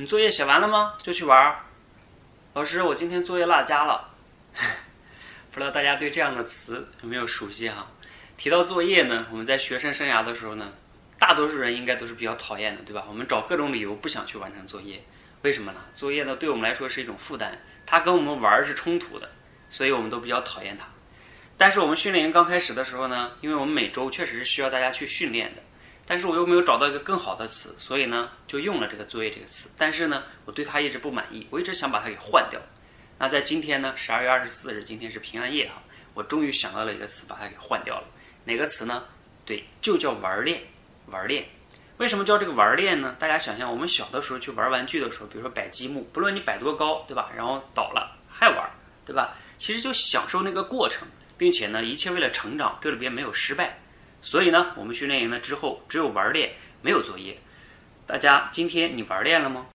你作业写完了吗？就去玩儿。老师，我今天作业落家了。不知道大家对这样的词有没有熟悉哈？提到作业呢，我们在学生生涯的时候呢，大多数人应该都是比较讨厌的，对吧？我们找各种理由不想去完成作业，为什么呢？作业呢对我们来说是一种负担，它跟我们玩是冲突的，所以我们都比较讨厌它。但是我们训练营刚开始的时候呢，因为我们每周确实是需要大家去训练的。但是我又没有找到一个更好的词，所以呢，就用了这个作业这个词。但是呢，我对它一直不满意，我一直想把它给换掉。那在今天呢，十二月二十四日，今天是平安夜哈，我终于想到了一个词，把它给换掉了。哪个词呢？对，就叫玩练，玩练。为什么叫这个玩练呢？大家想象我们小的时候去玩玩具的时候，比如说摆积木，不论你摆多高，对吧？然后倒了还玩，对吧？其实就享受那个过程，并且呢，一切为了成长，这里边没有失败。所以呢，我们训练营呢之后只有玩练，没有作业。大家今天你玩练了吗？